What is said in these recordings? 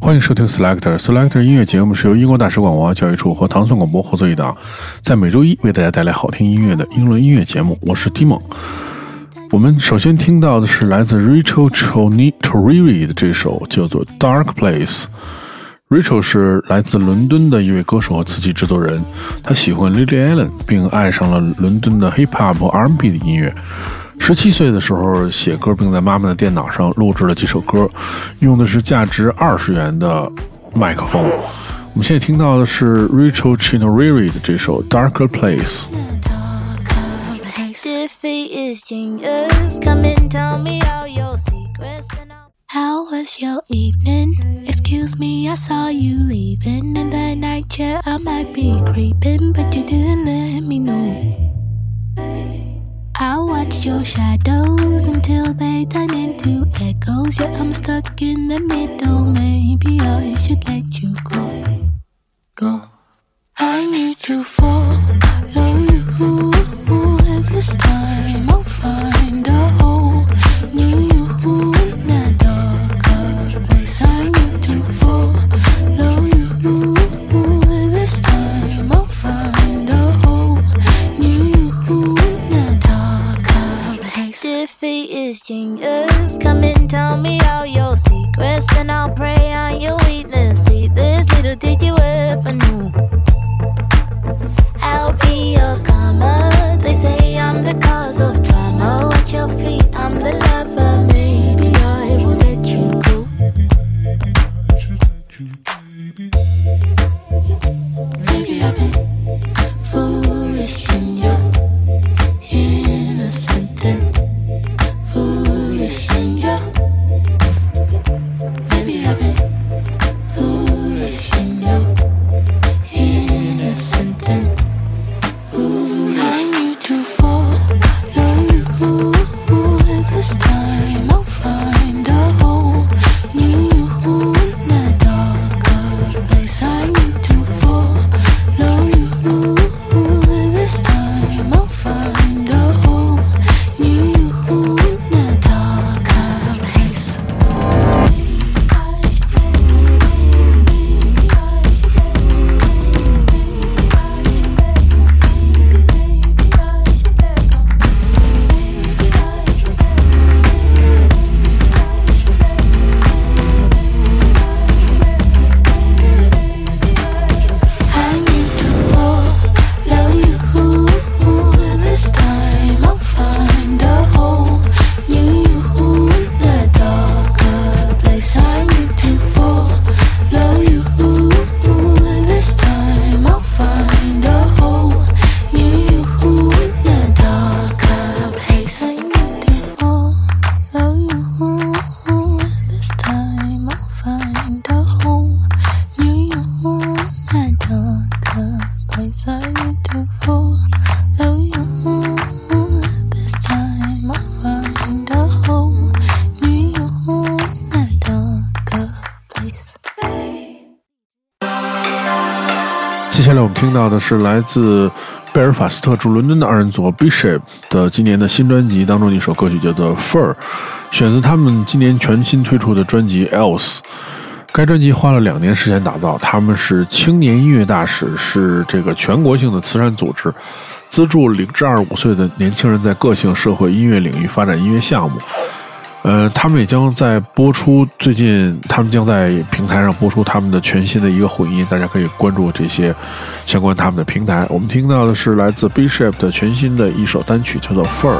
欢迎收听 Selector Selector 音乐节目，是由英国大使馆文化教育处和唐宋广播合作一档，在每周一为大家带来好听音乐的英伦音乐节目。我是 Timo，。我们首先听到的是来自 Rachel Chonituri 的这首叫做《Dark Place》。Rachel 是来自伦敦的一位歌手和词曲制作人，他喜欢 Lily Allen，并爱上了伦敦的 Hip Hop R&B 的音乐。十七岁的时候写歌，并在妈妈的电脑上录制了几首歌，用的是价值二十元的麦克风。我们现在听到的是 Rachel Chonituri 的这首《Darker Place》。How was your evening? Excuse me, I saw you leaving in the night chair. I might be creeping, but you didn't let me know. Your shadows until they turn into echoes. Yeah, I'm stuck in the middle. Maybe I should let you. Go. Thank you. 是来自贝尔法斯特驻伦敦的二人组 Bishop 的今年的新专辑当中的一首歌曲，叫做《Fur》，选自他们今年全新推出的专辑《Else》。该专辑花了两年时间打造，他们是青年音乐大使，是这个全国性的慈善组织，资助零至二十五岁的年轻人在个性社会音乐领域发展音乐项目。呃，他们也将在播出，最近他们将在平台上播出他们的全新的一个混音，大家可以关注这些相关他们的平台。我们听到的是来自 Bishop 的全新的一首单曲，叫做《Fur》。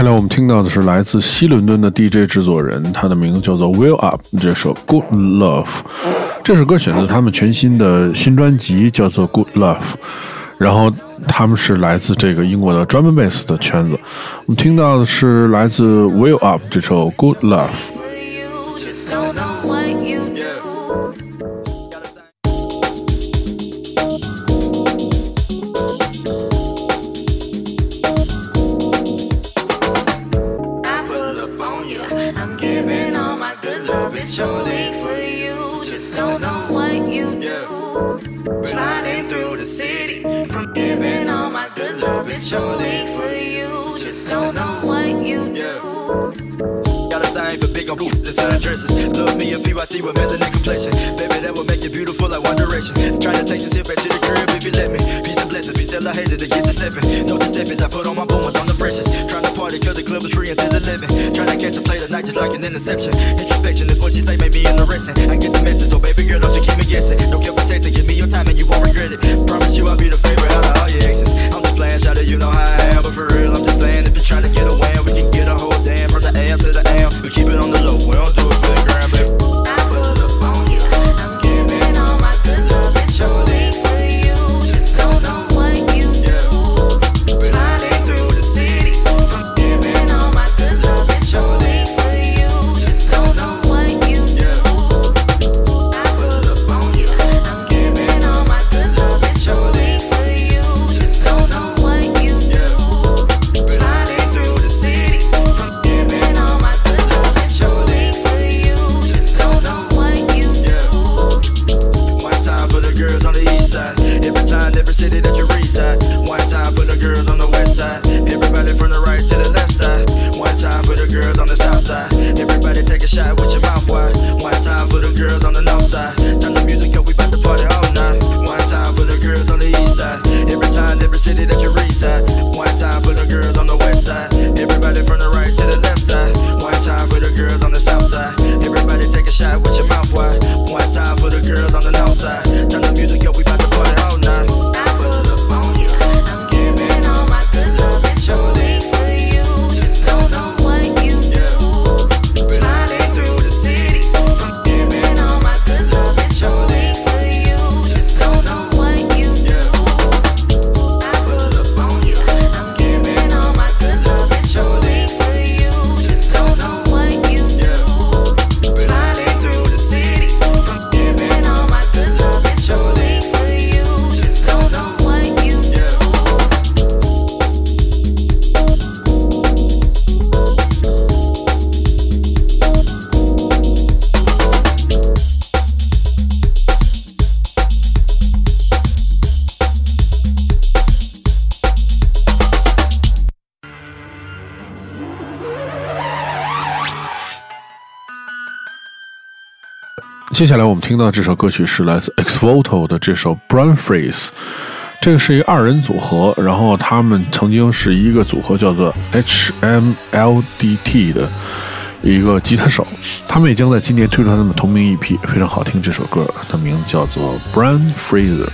下来我们听到的是来自西伦敦的 DJ 制作人，他的名字叫做 Will Up，这首 Good Love，这首歌选自他们全新的新专辑，叫做 Good Love。然后他们是来自这个英国的 drum and bass 的圈子。我们听到的是来自 Will Up 这首 Good Love。Through the city. From giving all my good love. It's only for you. Just don't know what you do. Got a thing for big on boots and sundresses. Love me a PYT with melanin complexion. Baby, that will make you beautiful like One Direction. Trying to take this hip back to the crib if you let me. Peace and blessings, peace till I hated to get the seven. No deceptions, I put on my boomers on the freshest. Cause the club is free until 11. Trying to catch a play tonight just like an interception. Introspection is what she say, made me interesting. I get the message, so baby girl, don't you keep me guessing. Don't care for tasting, give me your time and you won't regret it. Promise you I'll be the favorite out of all your exes. I'm just playing, shout you know how I am. But for real, I'm just saying, if you're trying to get 接下来我们听到这首歌曲是来自 X Voto 的这首 Brown Freeze，这个是一个二人组合，然后他们曾经是一个组合叫做 HMLDT 的一个吉他手，他们也将在今年推出他们同名 EP，非常好听。这首歌的名字叫做 Brown Freeze。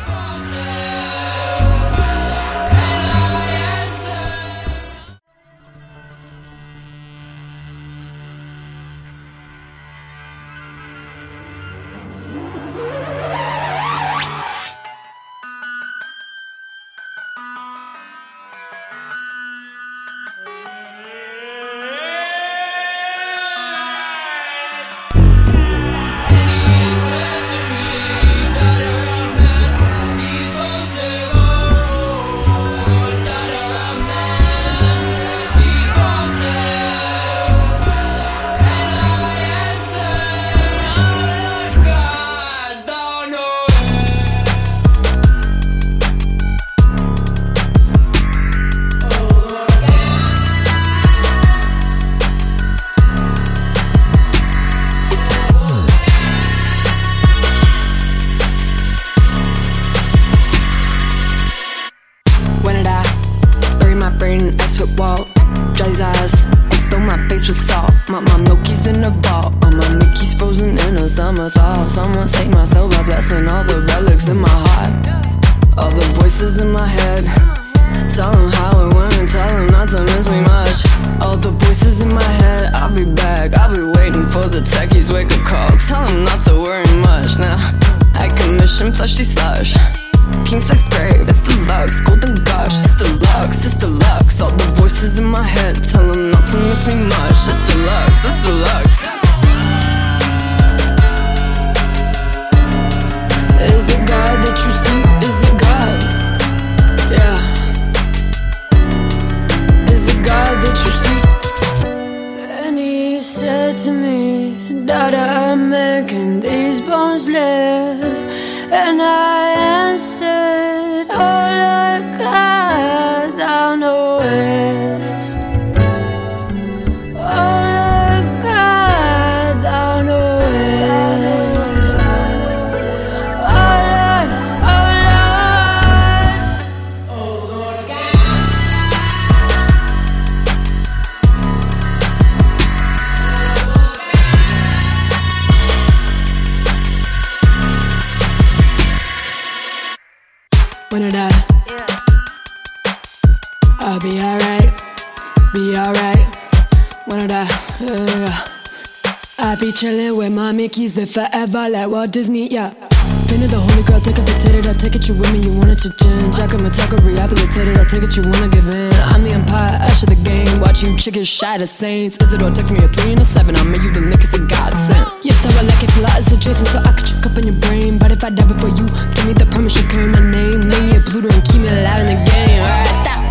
I be chillin' with my Mickeys, live forever like Walt Disney, yeah. Been to the holy girl, take a potato, I take it, you with me, you wanna cha-chin. Jack of my taco, rehabilitated, I take it, you wanna give in. I'm the empire, usher the game, watch you chickens shy the saints. Isidore text me a three and a seven, I made you the niggas a godsend. Yeah, so I like it, fly is adjacent, so I could check up in your brain. But if I die before you, give me the permission, carry my name. Name me a Pluto and keep me alive in the game. Alright, stop.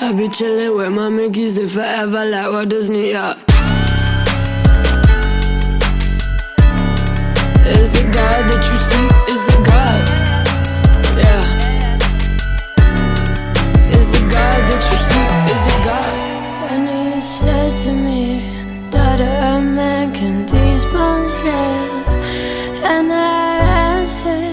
I be chillin' with my Mickeys, live forever like Walt Disney, yeah. Is it God that you see? Is it God? Yeah. Is it God that you see? Is it God? And he said to me, Daughter, I'm making these bones live. And I answered,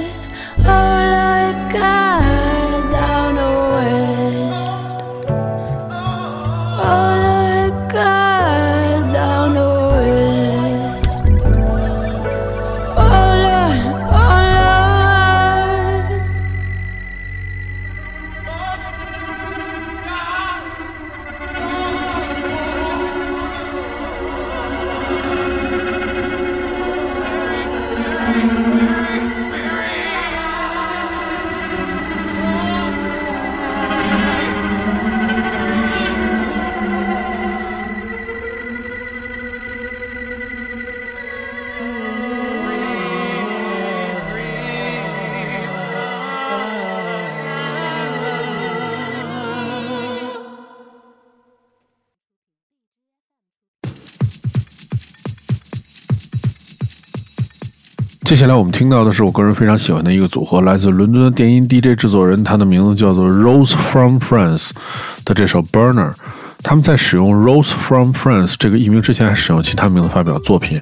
接下来我们听到的是我个人非常喜欢的一个组合，来自伦敦的电音 DJ 制作人，他的名字叫做 Rose from France 的这首 Burner。他们在使用 Rose from France 这个艺名之前，还使用其他名字发表作品。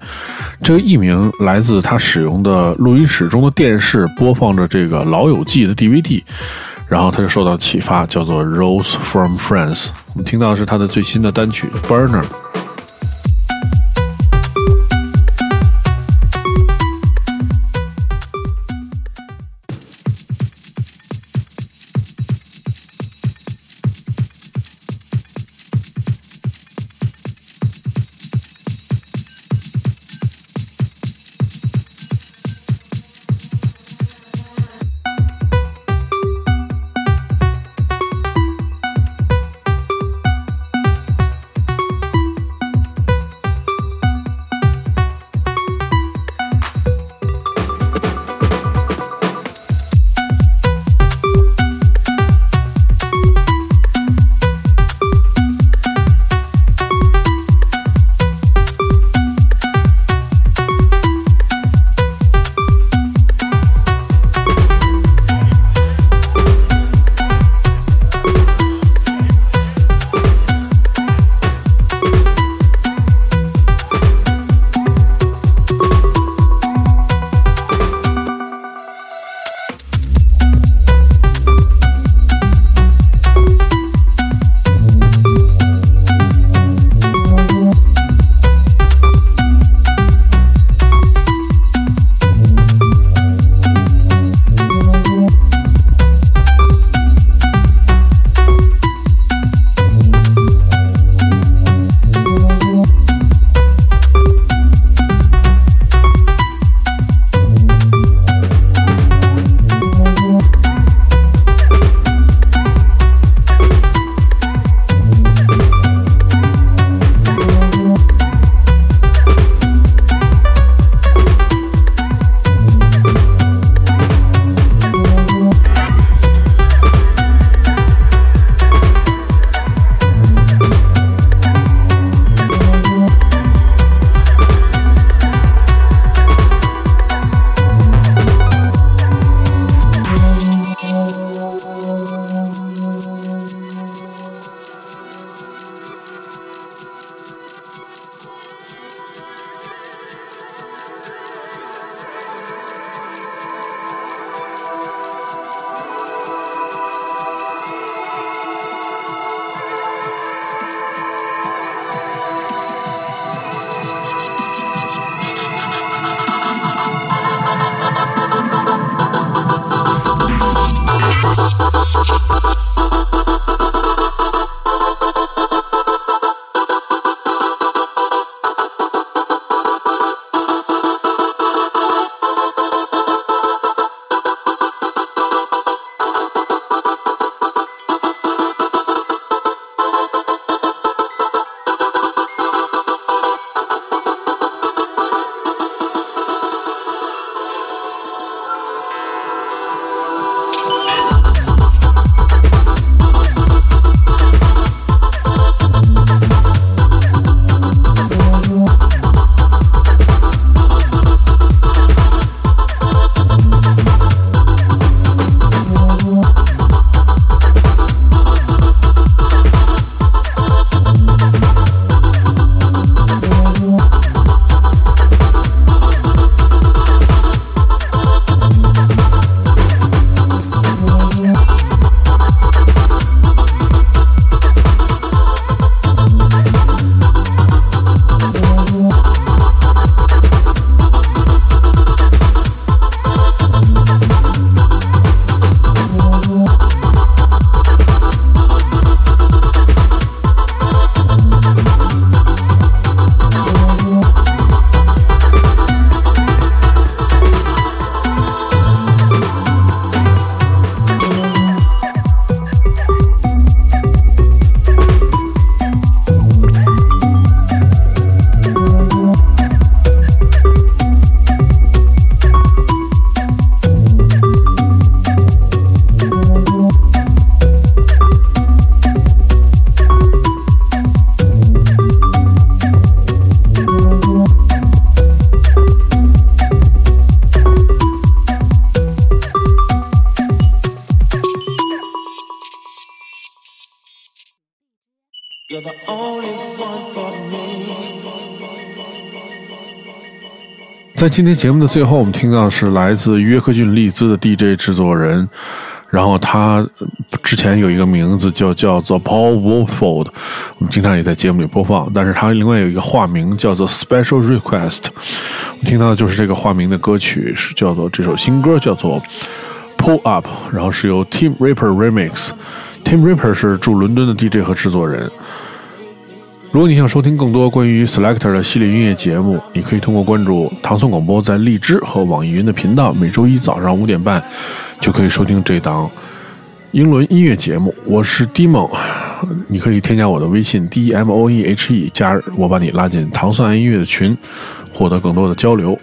这个艺名来自他使用的录音室中的电视播放着这个《老友记》的 DVD，然后他就受到启发，叫做 Rose from France。我们听到的是他的最新的单曲 Burner。在今天节目的最后，我们听到的是来自约克郡利兹的 DJ 制作人，然后他之前有一个名字就叫做 Paul Wolford，我们经常也在节目里播放，但是他另外有一个化名叫做 Special Request，我听到的就是这个化名的歌曲，是叫做这首新歌叫做 Pull Up，然后是由 Tim Ripper Remix。Tim Ripper 是驻伦敦的 DJ 和制作人。如果你想收听更多关于 Selector 的系列音乐节目，你可以通过关注唐宋广播在荔枝和网易云的频道，每周一早上五点半就可以收听这档英伦音乐节目。我是 Dimo，你可以添加我的微信 D M O E H E，加我把你拉进糖蒜爱音乐的群，获得更多的交流。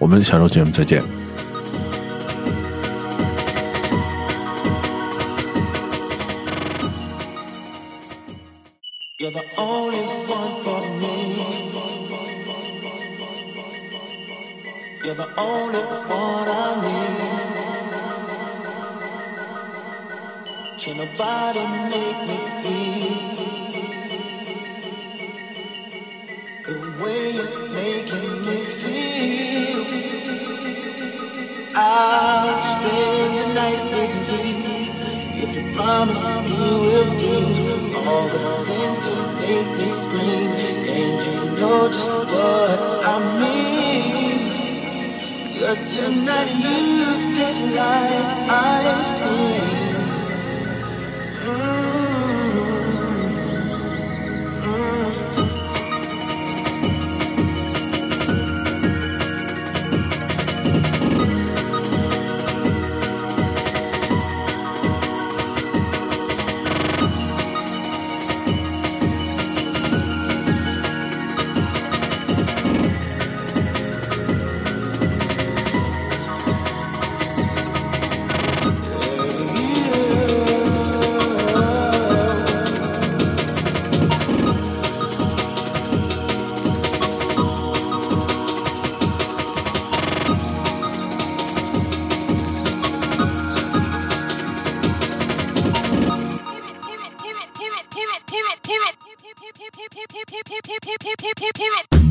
我们下周节目再见。Know just what I mean. Cause tonight you taste like ice cream. Mm. pew pew pew pew pew pew pew pew.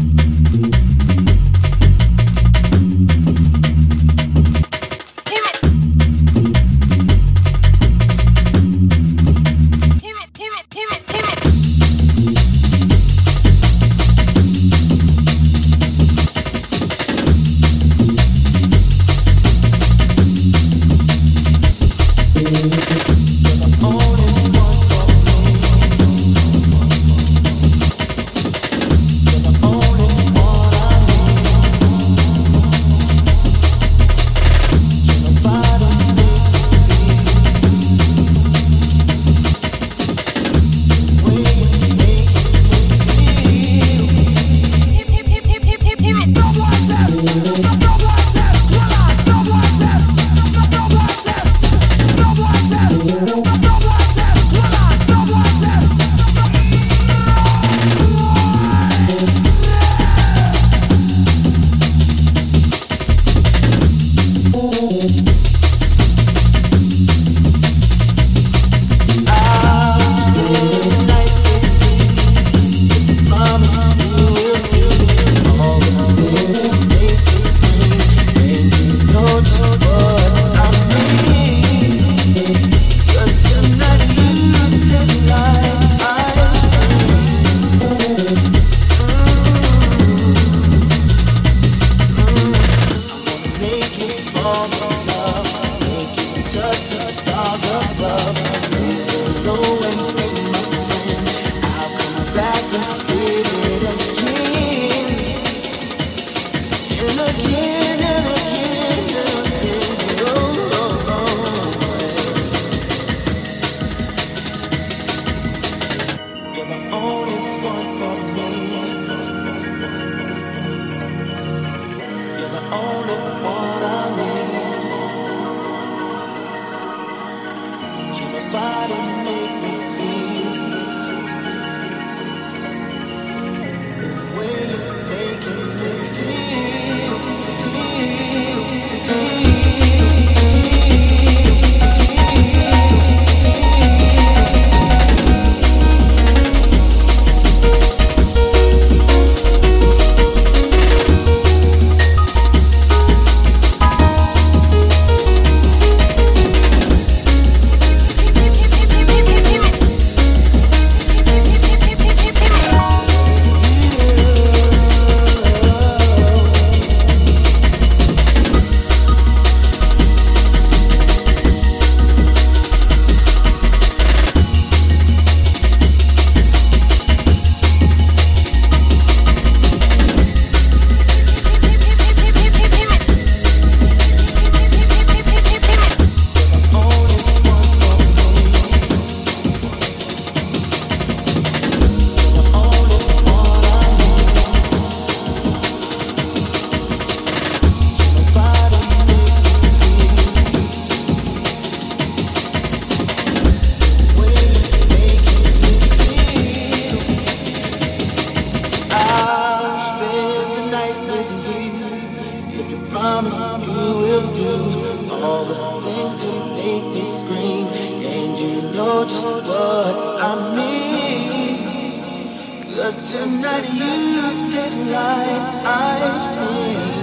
Cause tonight you just like I feel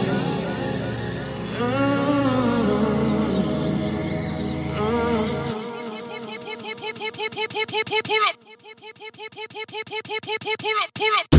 Pull up, pull up, pull up, pull up, pull up, pull up.